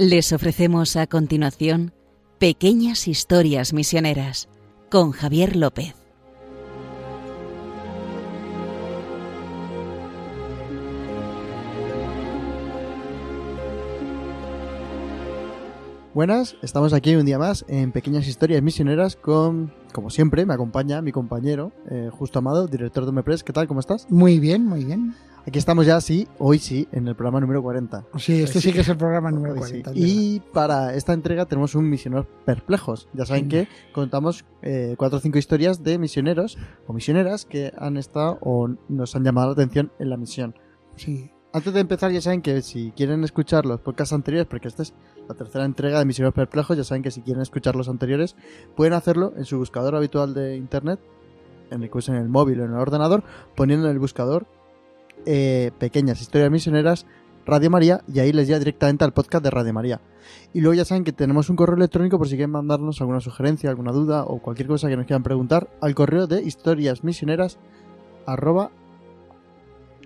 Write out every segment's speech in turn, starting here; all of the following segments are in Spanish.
Les ofrecemos a continuación Pequeñas Historias Misioneras con Javier López. Buenas, estamos aquí un día más en Pequeñas Historias Misioneras con, como siempre, me acompaña mi compañero, eh, Justo Amado, director de Mepres. ¿Qué tal? ¿Cómo estás? Muy bien, muy bien. Aquí estamos ya, sí, hoy sí, en el programa número 40. Sí, este sí, que es el programa número Hoy sí. 40. Y para esta entrega tenemos un misioneros perplejos. Ya saben Sí. que contamos eh, cuatro o cinco historias de misioneros o misioneras que han estado o nos han llamado la atención en la misión. Sí. Antes de empezar, ya saben que si quieren escuchar los podcasts anteriores, porque esta es la tercera entrega de Misioneros Perplejos, ya saben que si quieren escuchar los anteriores, pueden hacerlo en su buscador habitual de internet, en el usen el móvil o en el ordenador, poniendo en el buscador eh, Pequeñas Historias Misioneras Radio María y ahí les lleva directamente al podcast de Radio María. Y luego ya saben que tenemos un correo electrónico por si quieren mandarnos alguna sugerencia, alguna duda o cualquier cosa que nos quieran preguntar al correo de historiasmisioneras arroba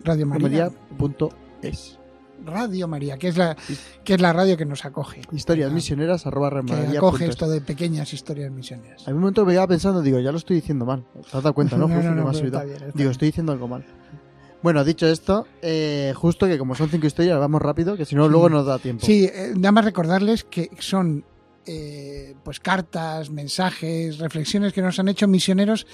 Radio María. maría.es. Radio María, que es la que es la radio que nos acoge. Historias misioneras arroba Que acoge esto de pequeñas historias misioneras. A un momento me iba pensando, digo, ya lo estoy diciendo mal. ¿Te has dado cuenta, no? No, no, que no, me has pero oído. está bien, está Digo, bien. estoy diciendo algo mal. Bueno, dicho esto, eh, justo que como son cinco historias, vamos rápido, que si no, Sí. luego nos da tiempo. Sí, eh, nada más recordarles que son eh, pues cartas, mensajes, reflexiones que nos han hecho misioneros.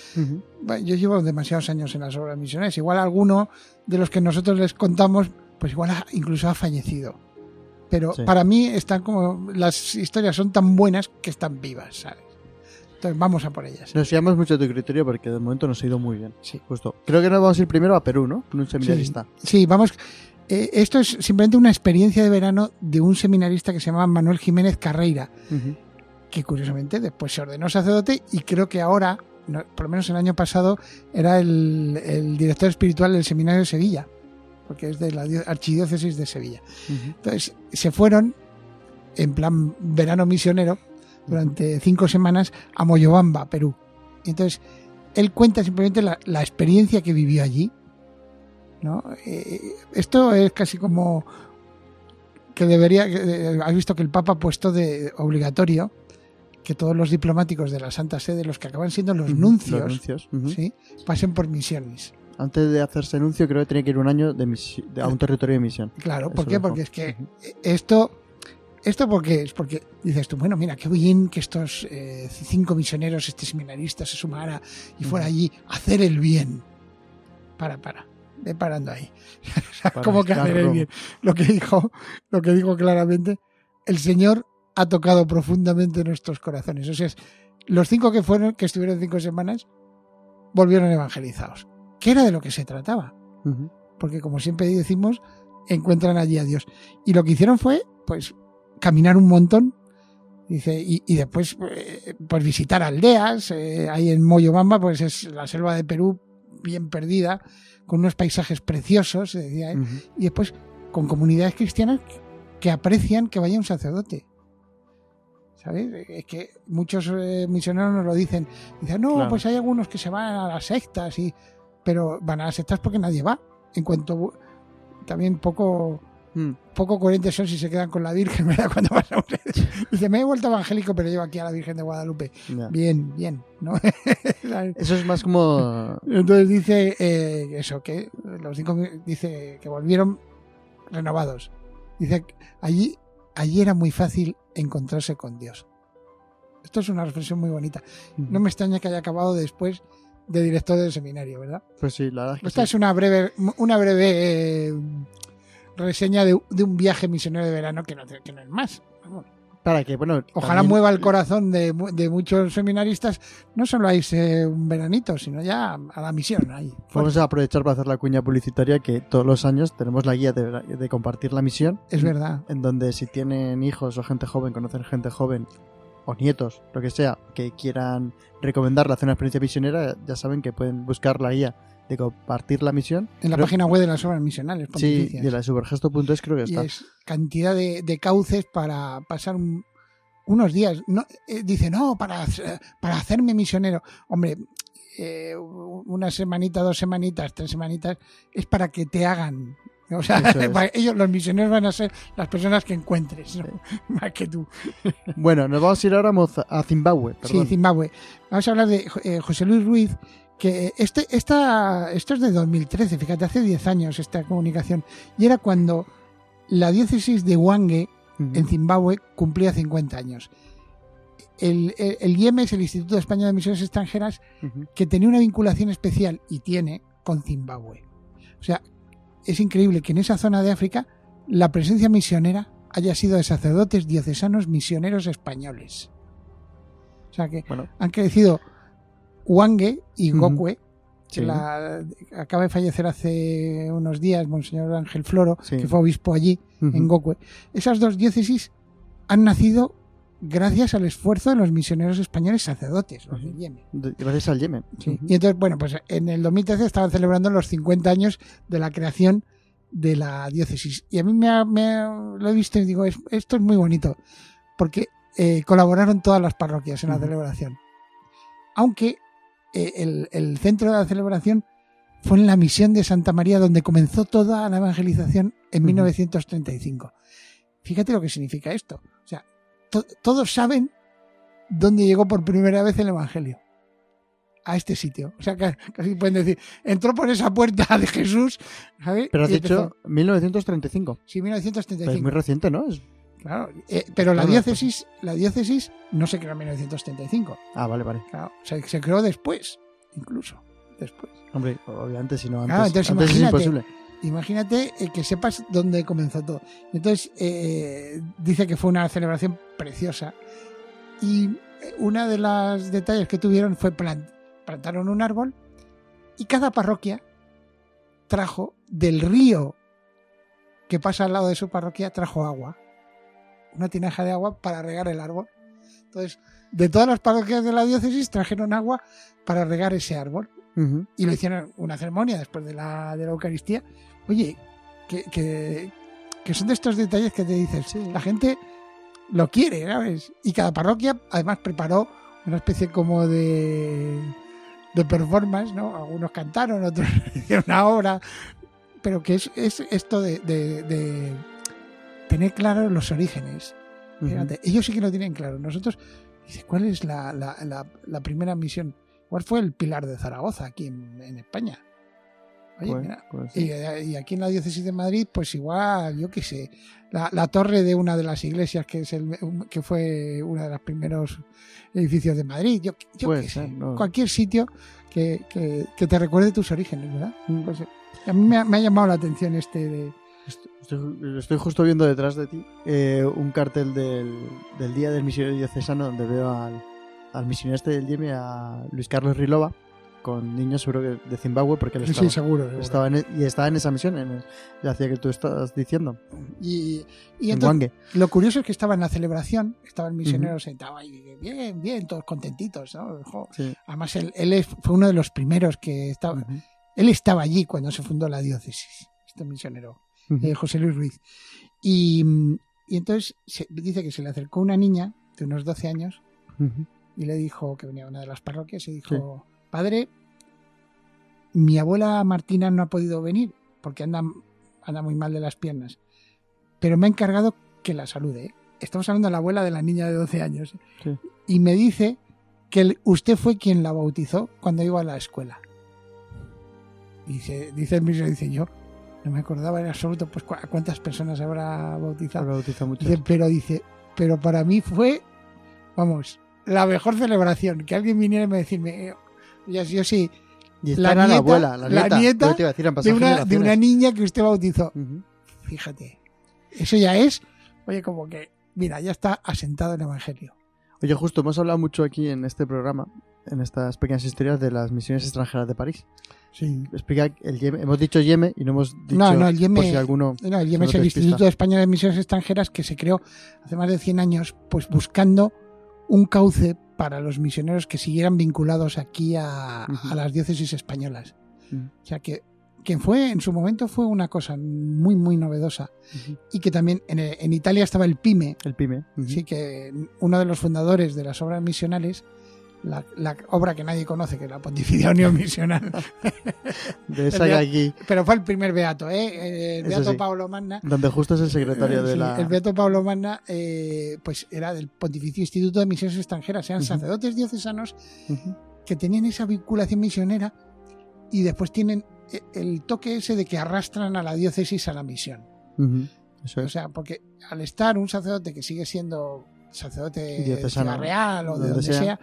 Bueno, Yo llevo demasiados años en las obras misioneras. Igual alguno de los que nosotros les contamos, pues igual ha- incluso ha fallecido. Pero Sí. para mí están como las historias son tan buenas que están vivas, ¿sabes? Entonces vamos a por ellas. Nos fiamos mucho de tu criterio porque de momento nos ha ido muy bien. Sí. Justo. Creo que nos vamos a ir primero a Perú, ¿no? Con un seminarista. Sí, vamos. eh, esto es simplemente una experiencia de verano de un seminarista que se llama Manuel Jiménez Carreira, que curiosamente después se ordenó sacerdote y creo que ahora, no, por lo menos el año pasado, era el, el director espiritual del seminario de Sevilla, porque es de la archidiócesis de Sevilla. Entonces se fueron en plan verano misionero durante cinco semanas a Moyobamba, Perú. Y entonces él cuenta simplemente la, la experiencia que vivió allí. ¿no? Eh, esto es casi como que debería. eh, has visto que el Papa ha puesto de obligatorio que todos los diplomáticos de la Santa Sede, los que acaban siendo los nuncios, Los nuncios, ujú. ¿sí? pasen por misiones. Antes de hacerse anuncio, creo que tenía que ir un año de a un territorio de misión. Claro, Eso ¿por qué? Porque es que esto, esto porque es porque dices tú, bueno, mira, qué bien que estos eh, cinco misioneros, este seminarista se sumara y fuera allí a hacer el bien. Para, para, ve parando ahí. O sea, Para ¿Cómo que hacer el bien? Lo que dijo, lo que dijo claramente, el Señor ha tocado profundamente nuestros corazones. O sea, los cinco que fueron, que estuvieron cinco semanas, volvieron evangelizados. ¿Qué era de lo que se trataba? Porque como siempre decimos, encuentran allí a Dios. Y lo que hicieron fue, pues, caminar un montón, dice, y, y después, eh, pues, visitar aldeas, eh, ahí en Moyobamba, pues es la selva de Perú bien perdida, con unos paisajes preciosos, se decía él, Ujú. y después con comunidades cristianas que aprecian que vaya un sacerdote. ¿Sabes? Es que muchos eh, misioneros nos lo dicen. Dicen, no, Claro. pues hay algunos que se van a las sectas, y, pero van a las sectas porque nadie va. En cuanto también poco Mm. poco coherentes son si se quedan con la Virgen, ¿verdad? Cuando un- Dice, me he vuelto evangélico, pero llevo aquí a la Virgen de Guadalupe. Bien, bien, ¿no? Eso es más como... Entonces dice eh, eso, que los cinco dice que volvieron renovados. Dice allí, allí era muy fácil encontrarse con Dios. Esto es una reflexión muy bonita. No me extraña que haya acabado después de director del seminario, ¿verdad? Pues sí, la verdad es que Esta sí. es una breve, una breve eh, reseña de, de un viaje misionero de verano que no, que no es más. Vamos. Para que, bueno... Ojalá también- mueva el corazón de, de muchos seminaristas, no solo a irse un veranito, sino ya a la misión. Ahí, Vamos a aprovechar para hacer la cuña publicitaria que todos los años tenemos la guía de, de compartir la misión. Es verdad. En donde si tienen hijos o gente joven, conocen gente joven o nietos, lo que sea, que quieran recomendarle hacer una experiencia misionera, ya saben que pueden buscar la guía de compartir la misión. En la Creo- página web de las obras misionales. Sí, de la supergesto.es creo que y está. es cantidad de, de cauces para pasar un- unos días. No, eh, dice, no, para, para hacerme misionero. Hombre, eh, una semanita, dos semanitas, tres semanitas, es para que te hagan O sea, es. ellos, los misioneros van a ser las personas que encuentres, ¿no? más que tú. Bueno, nos vamos a ir ahora a Zimbabue. Sí, Perdón. Zimbabue. Vamos a hablar de eh, José Luis Ruiz, que este, esta, esto es de 2013, fíjate, hace 10 años esta comunicación. Y era cuando la diócesis de Wange, en Zimbabue, cumplía 50 años. El, el, el IEMES, el Instituto Español de Misiones Extranjeras, que tenía una vinculación especial y tiene con Zimbabue. O sea, es increíble que en esa zona de África la presencia misionera haya sido de sacerdotes diocesanos misioneros españoles. O sea que Bueno, han crecido Wange y. Gokwe, que Sí. la- acaba de fallecer hace unos días Monseñor Ángel Floro, Sí. que fue obispo allí, en Gokwe. Esas dos diócesis han nacido gracias al esfuerzo de los misioneros españoles sacerdotes, los del. Yemen. gracias al Yemen. Sí. Y entonces, bueno, pues en el 2013 estaban celebrando los 50 años de la creación de la diócesis. Y a mí me, ha- me ha- lo he visto y digo, es- esto es muy bonito, porque eh, colaboraron todas las parroquias en la celebración. Aunque el, el centro de la celebración fue en la misión de Santa María, donde comenzó toda la evangelización en Ujú. 1935. Fíjate lo que significa esto. O sea, to- todos saben dónde llegó por primera vez el Evangelio. A este sitio. O sea, ca- casi pueden decir, entró por esa puerta de Jesús, ¿sabes? Pero has dicho 1935. Sí, Pero es 1935. muy reciente, ¿no? Es- Claro. Eh, pero la diócesis, la diócesis no se creó en 1935. Ah, vale, vale. Claro, se, se creó después, incluso. Después. Hombre, obviamente, si no, antes, Claro, entonces antes es imagínate. imposible. Imagínate eh, que sepas dónde comenzó todo. Entonces, eh, dice que fue una celebración preciosa. Y eh, una de los detalles que tuvieron fue plan- plantaron un árbol y cada parroquia trajo del río que pasa al lado de su parroquia, trajo agua. Una tinaja de agua para regar el árbol. Entonces, de todas las parroquias de la diócesis trajeron agua para regar ese árbol y lo hicieron una ceremonia después de la, de la Eucaristía. Oye, que, que, que son de estos detalles que te dices, Sí. la gente lo quiere, ¿sabes? Y cada parroquia además preparó una especie como de, de performance, ¿no? Algunos cantaron, otros hicieron una obra, pero que es, es esto de, de- de tener claros los orígenes. Fíjate, ellos sí que lo tienen claro. Nosotros, dice, ¿cuál es la, la- la- la primera misión? ¿Cuál fue el pilar de Zaragoza aquí en, en España? Oye, Pues- mira, pues sí. y, eh, y aquí en la diócesis de Madrid, pues igual, yo qué sé, la, la torre de una de las iglesias que es el, que fue uno de los primeros edificios de Madrid, yo, yo Puede qué sé, no. cualquier sitio que, que- que te recuerde tus orígenes, ¿verdad? Mm. Pues, eh, a mí me ha, me ha llamado la atención este de... Estoy, estoy justo viendo detrás de ti eh, un cartel del, del Día del Misionero Diocesano donde veo al, al misionero este del Yemen, a Luis Carlos Rilova, con niños seguro que de Zimbabue, porque él estaba, Sí, seguro. seguro. estaba en, y estaba en esa misión, en la que tú estás diciendo, Y, y en entonces. Lo curioso es que estaba en la celebración, estaba el misionero sentado ahí, bien, bien, todos contentitos, ¿no? Sí. Además, él, él fue uno de los primeros que estaba, él estaba allí cuando se fundó la diócesis, este misionero, Eh, José Luis Ruiz. Y, mm, y entonces se, dice que se le acercó una niña de unos 12 años y le dijo, que venía de una de las parroquias, y dijo, padre, mi abuela Martina no ha podido venir porque anda, anda muy mal de las piernas, pero me ha encargado que la salude. ¿eh? Estamos hablando de la abuela de la niña de 12 años. Sí. Y me dice que usted fue quien la bautizó cuando iba a la escuela. Dice, dice el misionero, dice yo, no me acordaba en absoluto pues cu- cuántas personas habrá bautizado. Ahora bautiza mucho. Dice, pero dice, pero para mí fue, vamos, la mejor celebración. Que alguien viniera y me decirme, eh, yo, yo sí, Y la la abuela, la la nieta. nieta Yo te iba a decir, han de una, de generaciones. una niña que usted bautizó. Fíjate, eso ya es, oye, como que, mira, ya está asentado el Evangelio. Oye, justo, hemos hablado mucho aquí en este programa, en estas pequeñas historias de las misiones extranjeras de París. Sí. Explica el Yemen. Hemos dicho Yemen y no hemos dicho No, no, el por si alguno... No, el no es el despista. Instituto Español de Misiones Extranjeras que se creó hace más de 100 años, pues buscando un cauce para los misioneros que siguieran vinculados aquí a, las diócesis españolas. Mm. O sea que, que fue, en su momento fue una cosa muy, muy novedosa. Y que también en, en Italia estaba el PYME, El. Ujú. sí que uno de los fundadores de las obras misionales la, la obra que nadie conoce, que es la Pontificia Unión Misional. De esa El aquí, Pero fue el primer beato, ¿eh? El Eso beato sí. Pablo Magna. donde justo es el secretario de Sí, la... El beato Pablo Magna, eh, pues era del Pontificio Instituto de Misiones Extranjeras. Eran sacerdotes diocesanos que tenían esa vinculación misionera y después tienen eh, el toque ese de que arrastran a la diócesis a la misión. Eso O sea, porque al estar un sacerdote que sigue siendo sacerdote de Diocesano, Ciudad Real o de donde sea.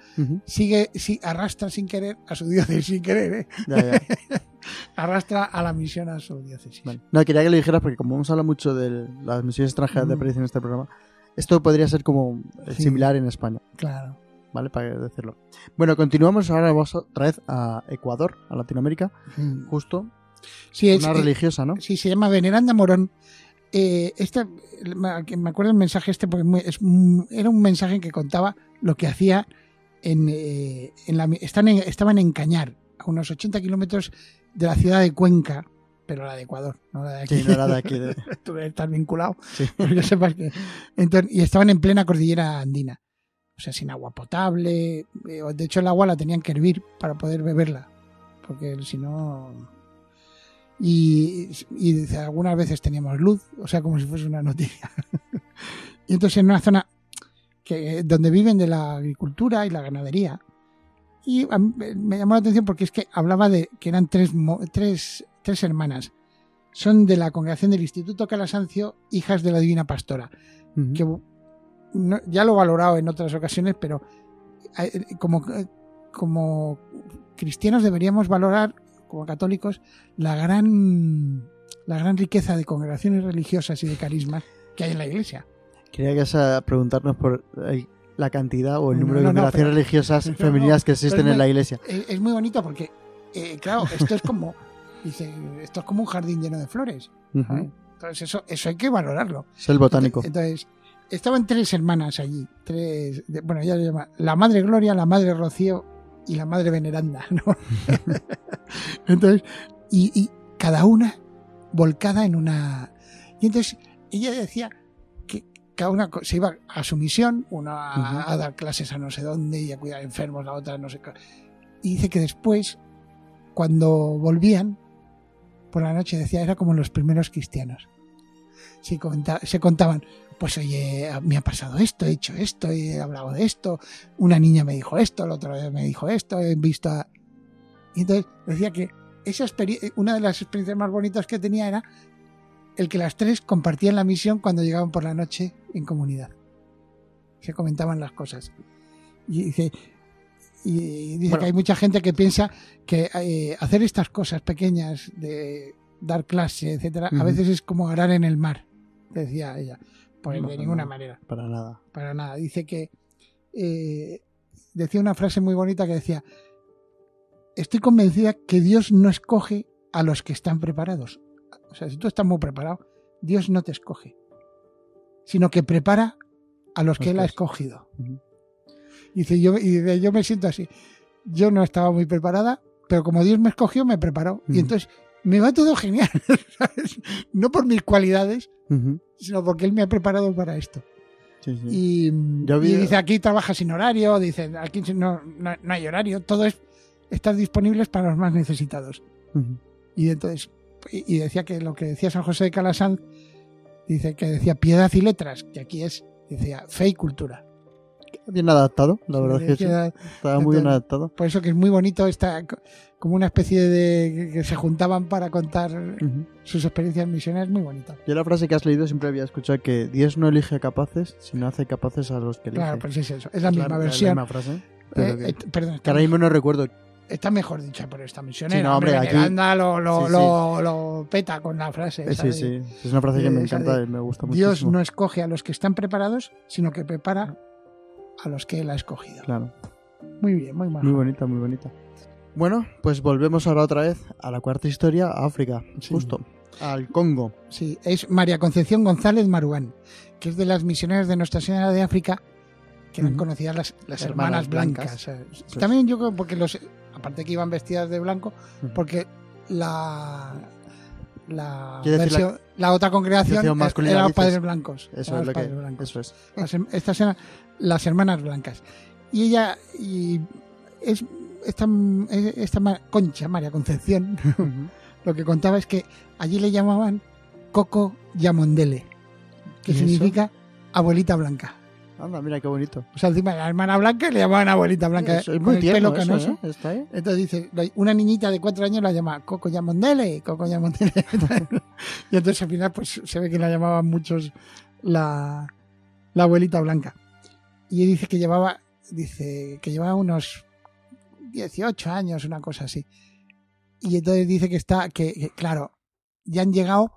sigue, sí, arrastra sin querer a su diócesis sin querer, ¿eh? Ya, ya. arrastra a la misión a su diócesis. Vale. No, quería que lo dijeras porque como hemos hablado mucho de las misiones extranjeras de predicción en este programa, esto podría ser como eh, Sí. similar en España, Claro. ¿vale? Para decirlo. Bueno, continuamos ahora vamos otra vez a Ecuador, a Latinoamérica, Mm. justo. Sí, Una eh, religiosa, ¿no? sí, se llama Veneranda Morón. Eh, este, me acuerdo el mensaje este porque muy- es era un mensaje que contaba lo que hacía en, eh, en la, están en- estaban en Cañar, a unos 80 kilómetros de la ciudad de Cuenca, pero la de Ecuador, no la de aquí. Sí, no era de aquí. de- Tú debes estar vinculado, Sí. pero que sepas que. Entonces, y estaban en plena cordillera andina. O sea, sin agua potable. eh, De hecho, el agua la tenían que hervir para poder beberla. Porque si no. Y, algunas veces teníamos luz, o sea, como si fuese una noticia. y entonces en una zona que, donde viven de la agricultura y la ganadería. Y me llamó la atención porque es que hablaba de que eran tres, tres, tres hermanas. Son de la congregación del Instituto Calasancio, hijas de la Divina Pastora. Que no- ya lo he valorado en otras ocasiones, pero eh, como, como cristianos deberíamos valorar, como católicos, la gran, la gran riqueza de congregaciones religiosas y de carismas que hay en la iglesia. Quería que a preguntarnos por la cantidad o el número no, de congregaciones religiosas femeninas que existen en la iglesia. Es, muy bonito porque, eh, claro, esto es como, dice, esto es como un jardín lleno de flores. Entonces eso, eso hay que valorarlo. Es el botánico. Entonces, estaban tres hermanas allí. Tres, bueno, ya lo llama la madre Gloria, la madre Rocío y la madre Veneranda, ¿no? entonces, y, y cada una volcada en una. Y entonces ella decía que cada una se iba a su misión, una a dar clases a no sé dónde y a cuidar enfermos, la otra no sé qué. Y dice que después, cuando volvían por la noche, decía, era como los primeros cristianos. Se, conta- se contaban, pues oye, me ha pasado esto, he hecho esto, he hablado de esto, una niña me dijo esto, la otra vez me dijo esto, he visto a... Y entonces decía que esa experiencia, una de las experiencias más bonitas que tenía era el que las tres compartían la misión cuando llegaban por la noche en comunidad. Se comentaban las cosas. Y dice, y dice Bueno. que hay mucha gente que piensa que eh, hacer estas cosas pequeñas de dar clase, etcétera, a veces es como arar en el mar, decía ella. Pues No, de ninguna no. manera, Para nada. para nada. Dice que eh, decía una frase muy bonita que decía: Estoy convencida que Dios no escoge a los que están preparados. O sea, si tú estás muy preparado, Dios no te escoge, sino que prepara a los que Él ha escogido. Ujú. Dice, yo, y yo me siento así. Yo no estaba muy preparada, pero como Dios me escogió, me preparó. Y entonces me va todo genial, ¿sabes? No por mis cualidades, sino porque Él me ha preparado para esto. Sí, sí. Y, Yo vi- y dice, aquí trabaja sin horario, dice, aquí no, no, no hay horario, todo es estar disponibles para los más necesitados. Y entonces, y y decía que lo que decía San José de Calasanz, dice que decía piedad y letras, que aquí es, decía fe y cultura. Bien adaptado, la verdad es que sí. Estaba muy bien adaptado. Por eso que es muy bonito esta como una especie de que se juntaban para contar sus experiencias misioneras, muy bonito. Yo la frase que has leído siempre había escuchado que Dios no elige a capaces, sino hace capaces a los que elige. Claro, pues es eso, es la misma versión. misma frase. pero Eh, que, eh, perdón, que ahora mismo no recuerdo. está mejor dicha por esta misionera. Sí, no, hombre, aquí- Veneranda lo, lo, Sí, sí. lo- lo peta con la frase. Eh, sí, sí. Es una frase que me encanta de y me gusta mucho. Dios no escoge a los que están preparados, sino que prepara a los que él ha escogido. Claro. Muy bien, muy mal. Muy bonita, muy bonita. Bueno, pues volvemos ahora otra vez a la cuarta historia, a África, Sí. justo. Al Congo. Sí, es María Concepción González Maruán, que es de las misioneras de Nuestra Señora de África, que eran Ujú. conocidas las, las Hermanas hermanas, blancas. blancas. Eh, También yo creo, porque los, aparte que iban vestidas de blanco, porque la la, versión- la otra congregación masculina, eran los padres blancos. Eso es lo que. padres blancos. Eso es. Las, estas eran las hermanas blancas. Y ella, y es esta, esta Concha, María Concepción, lo que contaba es que allí le llamaban Coco Yamondele, que significa abuelita blanca. Anda, mira qué bonito. O sea, encima la hermana blanca le llamaban abuelita blanca. Eso es con muy tierno pelo eso, canoso. ¿eh? Está ahí. Entonces dice, una niñita de cuatro años la llama Coco Yamondele, Coco Yamondele. y entonces al final pues se ve que la llamaban muchos la, la abuelita blanca. Y dice que llevaba, dice que llevaba unos 18 años, una cosa así. Y entonces dice que está, que, que, claro, ya han llegado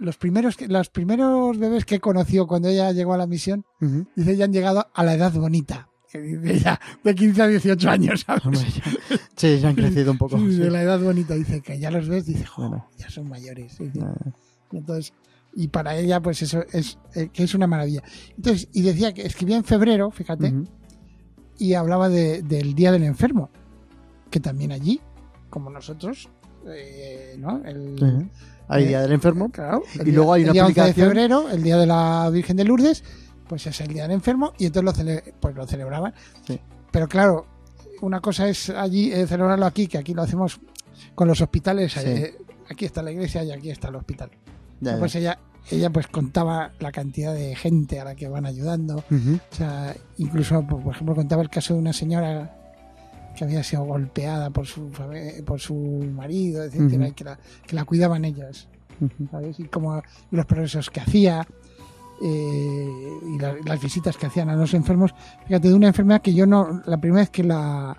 los primeros, los primeros bebés que conoció cuando ella llegó a la misión, Ujú. dice ya han llegado a la edad bonita. Dice de 15 a 18 años, ¿sabes? Hombre, ya- sí, ya han crecido un poco. Sí, sí. de la edad bonita, dice que ya los ves, dice, jo, Bueno. ya son mayores. Y entonces, y para ella, pues eso es, eh, que es una maravilla. Entonces, y decía que escribía en febrero, fíjate, y hablaba de- del Día del Enfermo, que también allí, como nosotros, eh, ¿no? El. Hay Eh, Día del Enfermo. Claro, el Y día- luego hay el una día 11 de aplicación- febrero, el día de la Virgen de Lourdes, pues es el día del enfermo y entonces lo, cele- pues lo celebraban. Sí. Pero claro, una cosa es allí eh, celebrarlo aquí, que aquí lo hacemos con los hospitales. Sí. eh, aquí está la iglesia y aquí está el hospital. Ya, ya. Pues ella, ella pues contaba la cantidad de gente a la que van ayudando. O sea, incluso, por ejemplo, contaba el caso de una señora que había sido golpeada por su por su marido, etcétera, y que la, que la cuidaban ellas. ¿sabes? Y como y los progresos que hacía eh, y la- las visitas que hacían a los enfermos. Fíjate, de una enfermedad que yo no, la primera vez que la,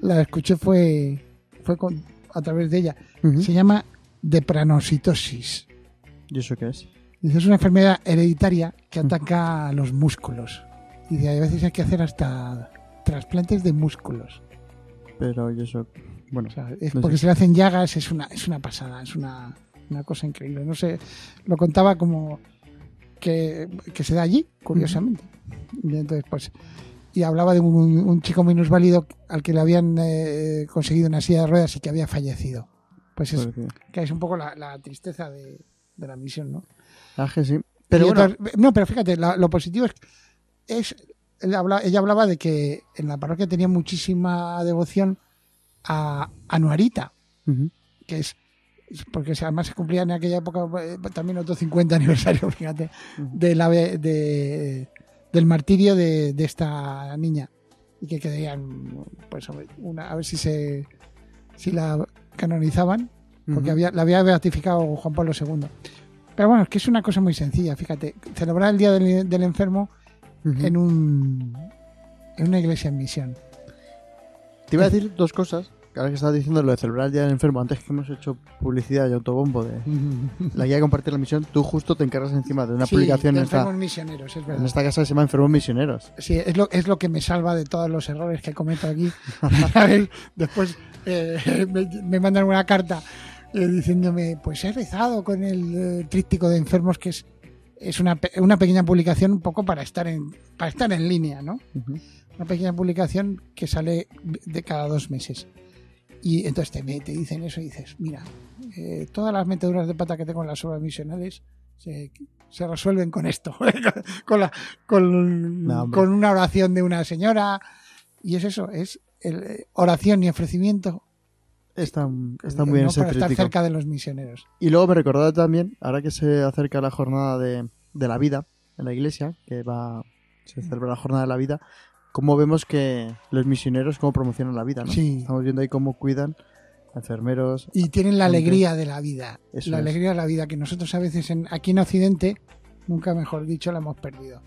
la escuché fue, fue con- a través de ella. Se llama depranositosis. ¿Y eso qué es? Es una enfermedad hereditaria que ataca a los músculos. Dice, a veces hay que hacer hasta trasplantes de músculos. Pero ¿y eso? Bueno, O sea, es No porque sé. se le hacen llagas, es una, es una pasada, es una, una cosa increíble. No sé, lo contaba como que, que se da allí, curiosamente. Y entonces, pues, y hablaba de un, un chico minusválido al que le habían eh, conseguido una silla de ruedas y que había fallecido. Pues es, que es un poco la, la tristeza de, de la misión, ¿no? Ah, que sí. Pero bueno, no, pero fíjate, lo positivo es, es él habla- ella hablaba de que en la parroquia tenía muchísima devoción a, a Nuarita, ujú. que es porque además se cumplía en aquella época eh, también otro 50 aniversario, fíjate, de la, de, del martirio de, de esta niña y que querían pues una, a ver si se si la canonizaban porque Ujú. había, la había beatificado Juan Pablo II. Pero bueno, es que es una cosa muy sencilla, fíjate, celebrar el Día del, del Enfermo En un en una iglesia en misión. Te iba a decir dos cosas. que Ahora que estabas diciendo lo de celebrar el Día del Enfermo, antes que hemos hecho publicidad y autobombo de la guía de compartir la misión, tú justo te encargas encima de una Sí, publicación de en esta, misioneros, es en esta casa que se llama Enfermos Misioneros. Sí, es lo, es lo que me salva de todos los errores que cometo aquí. Después eh, me, me mandan una carta eh, diciéndome, pues he rezado con el eh, tríptico de enfermos, que es, es una, una pequeña publicación un poco para estar en, para estar en línea, ¿no? Una pequeña publicación que sale de cada dos meses. Y entonces te, te dicen eso y dices, mira, eh, todas las meteduras de pata que tengo en las obras misionales se, se resuelven con esto, con, la, con, No, con una oración de una señora. Y es eso, es el, eh, oración y ofrecimiento Está, está muy bien ¿no? ese para estar tríptico. cerca de los misioneros. Y luego me recordaba también, ahora que se acerca la jornada de, de la vida en la iglesia, que va se celebra la jornada de la vida, cómo vemos que los misioneros cómo promocionan la vida, ¿no? Sí. Estamos viendo ahí cómo cuidan enfermeros. Y tienen la Gente. alegría de la vida. Eso la es. alegría de la vida que nosotros a veces en, aquí en Occidente, nunca mejor dicho, la hemos perdido.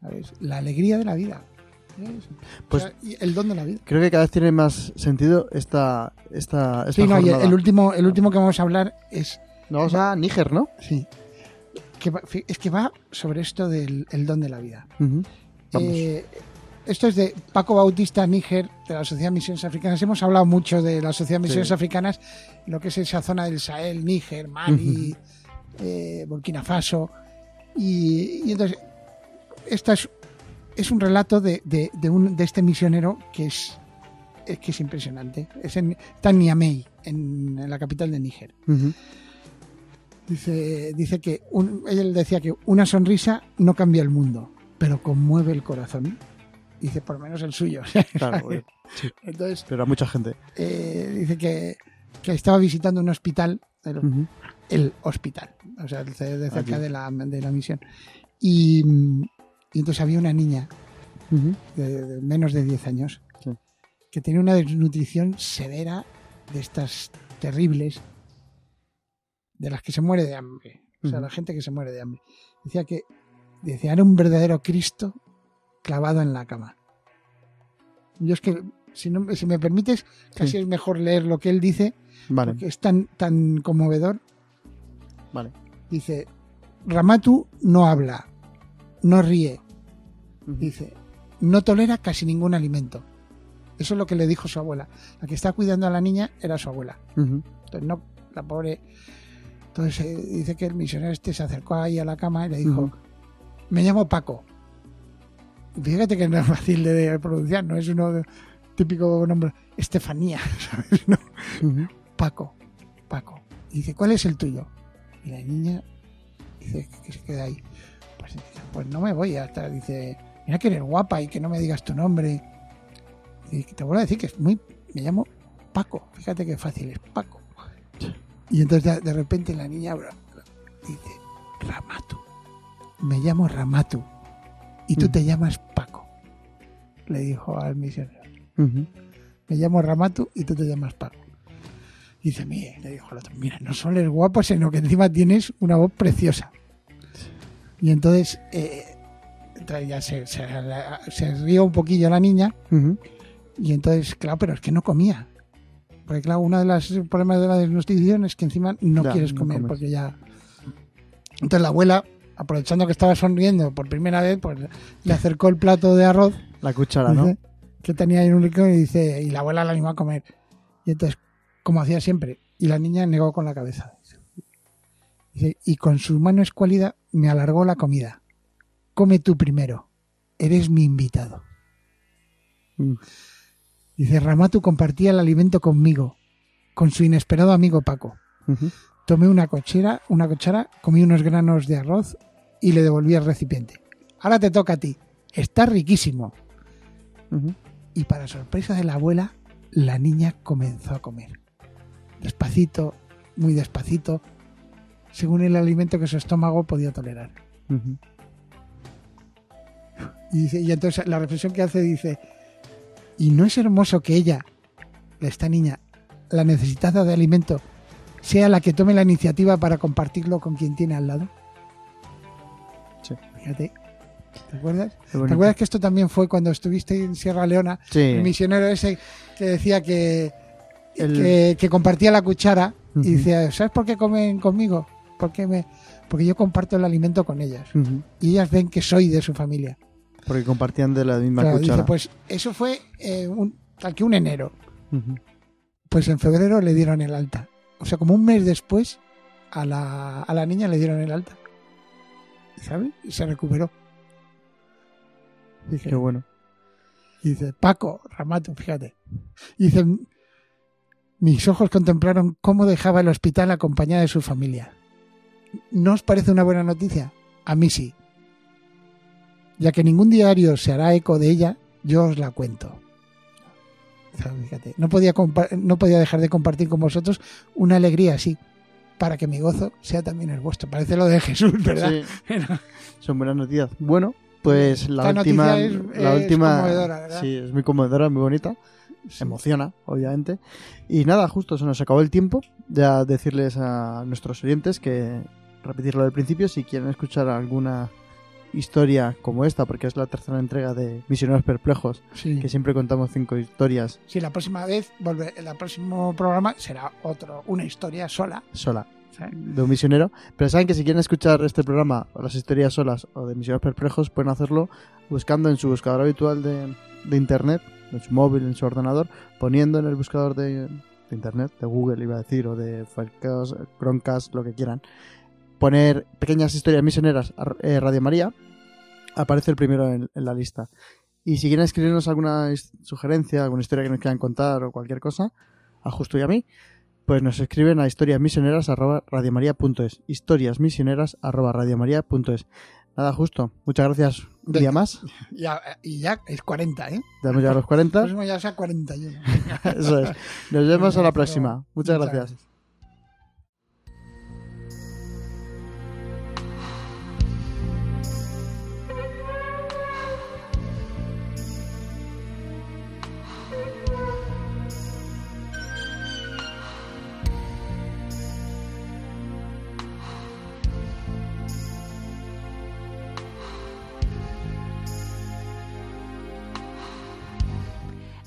¿Sabes? La alegría de la vida. Pues- O sea, y el don de la vida. Creo que cada vez tiene más sentido esta, esta, esta Sí, no, y el, último, el último que vamos a hablar es. Nos vamos a Níger, ¿no? Sí. Que va- es que va sobre esto del el don de la vida. Eh, esto es de Paco Bautista Níger, de la Sociedad de Misiones Africanas. Hemos hablado mucho de la Sociedad de Misiones Sí. Africanas, lo que es esa zona del Sahel, Níger, Mali, eh, Burkina Faso. Y, y entonces, esta es, es un relato de, de- de un, de este misionero que es, es que es impresionante. Es en, está en Niamey, en, en la capital de Níger. Dice, dice que un- él decía que una sonrisa no cambia el mundo, pero conmueve el corazón. Dice, por lo menos el suyo. Claro, güey. Entonces, pero a mucha gente. eh, dice que, que estaba visitando un hospital, el, hospital, o sea, de cerca de la, de la misión. Y, y entonces había una niña de, de menos de 10 años Sí. que tenía una desnutrición severa de estas terribles, de las que se muere de hambre. O sea, la gente que se muere de hambre. Decía que decía, era un verdadero Cristo clavado en la cama. Yo es que, si, no, si me permites, casi Sí. es mejor leer lo que él dice, Vale, porque es tan, tan conmovedor. vale. Dice, Ramatu no habla, no ríe, Dice, no tolera casi ningún alimento. Eso es lo que le dijo su abuela. La que está cuidando a la niña era su abuela. Entonces, no, la pobre. Entonces eh, dice que el misionero este se acercó ahí a la cama y le dijo. Me llamo Paco. Fíjate que no es fácil de pronunciar, no es uno de- típico nombre. Estefanía, ¿sabes? No. Paco, Paco. Y dice: ¿Cuál es el tuyo? Y la niña dice que se queda ahí. Pues, pues no me voy hasta. Dice: Mira que eres guapa y que no me digas tu nombre. Y te vuelvo a decir que es muy. Me llamo Paco. Fíjate qué fácil es Paco. Y entonces de, repente la niña dice: Ramatu. Me llamo Ramatu. Y tú Mm. te llamas Paco. Le dijo al misionero. Me llamo Ramatu y tú te llamas Paco. Y dice, mire, le dijo al otro, mira, no solo eres guapo, sino que encima tienes una voz preciosa. Y entonces eh, entonces ya se, se, se rió un poquillo la niña y entonces, claro, pero es que no comía. Porque claro, uno de los problemas de la desnutrición es que encima no Ya, quieres comer porque ya... Entonces la abuela, aprovechando que estaba sonriendo por primera vez, pues le acercó el plato de arroz La cuchara, ¿no? Dice, que tenía ahí en un rincón y dice, y la abuela la animó a comer. Y entonces, como hacía siempre, y la niña negó con la cabeza. Dice, y con su mano escuálida me alargó la comida. Come tú primero. Eres mi invitado. Mm. Dice, Ramatu compartía el alimento conmigo, con su inesperado amigo Paco. Tomé una cochera, una cuchara, comí unos granos de arroz y le devolví el recipiente. Ahora te toca a ti. Está riquísimo. Y para sorpresa de la abuela, la niña comenzó a comer. Despacito, muy despacito, según el alimento que su estómago podía tolerar. Y, dice, y entonces la reflexión que hace dice, ¿y no es hermoso que ella, esta niña, la necesitada de alimento, sea la que tome la iniciativa para compartirlo con quien tiene al lado? Sí. Fíjate. ¿Te acuerdas? ¿Te acuerdas que esto también fue cuando estuviste en Sierra Leona? Sí. El misionero ese que decía que, El- que, que compartía la cuchara y decía, ¿sabes por qué comen conmigo? Porque, me, porque yo comparto el alimento con ellas. Y ellas ven que soy de su familia. Porque compartían de la misma Claro, cuchara. dice, pues eso fue eh, un, tal que un enero. Pues en febrero le dieron el alta. O sea, como un mes después, a la, a la niña le dieron el alta. ¿Sabes? Y se recuperó. Qué bueno. Y dice, Paco, Ramato, fíjate. Dice, mis ojos contemplaron cómo dejaba el hospital acompañada de su familia. ¿No os parece una buena noticia? A mí sí. Ya que ningún diario se hará eco de ella, yo os la cuento. O sea, fíjate, no podía, no podía dejar de compartir con vosotros una alegría así, para que mi gozo sea también el vuestro. Parece lo de Jesús, ¿verdad? Sí, son buenas noticias. Bueno, pues la Esta última. es- la es última. conmovedora, ¿verdad? Sí, es muy conmovedora, muy bonita. Emociona, obviamente. Y nada, justo se nos acabó el tiempo. Ya decirles a nuestros oyentes que repetirlo del principio si quieren escuchar alguna historia como esta, porque es la tercera entrega de Misioneros Perplejos, Sí. que siempre contamos cinco historias Sí, la próxima vez, volve, el próximo programa será otro, una historia sola. sola de un misionero. Pero saben que si quieren escuchar este programa o las historias solas o de Misioneros Perplejos, pueden hacerlo buscando en su buscador habitual de, de internet, en su móvil, en su ordenador, poniendo en el buscador de, de internet, de Google iba a decir, o de Chromecast, lo que quieran, poner pequeñas historias misioneras a eh, Radio María, aparece el primero en, la lista. Y si quieren escribirnos alguna sugerencia, alguna historia que nos quieran contar o cualquier cosa, a Justo y a mí, pues nos escriben a historiasmisioneras.radiomaría.es. Historiasmisioneras.radiomaría.es. Nada, justo. Muchas gracias. Un día más. Ya, y ya es 40, ¿eh? Ya hemos llegado a los 40. Ya sea 41. Eso es. Nos vemos a la próxima. Muchas, gracias.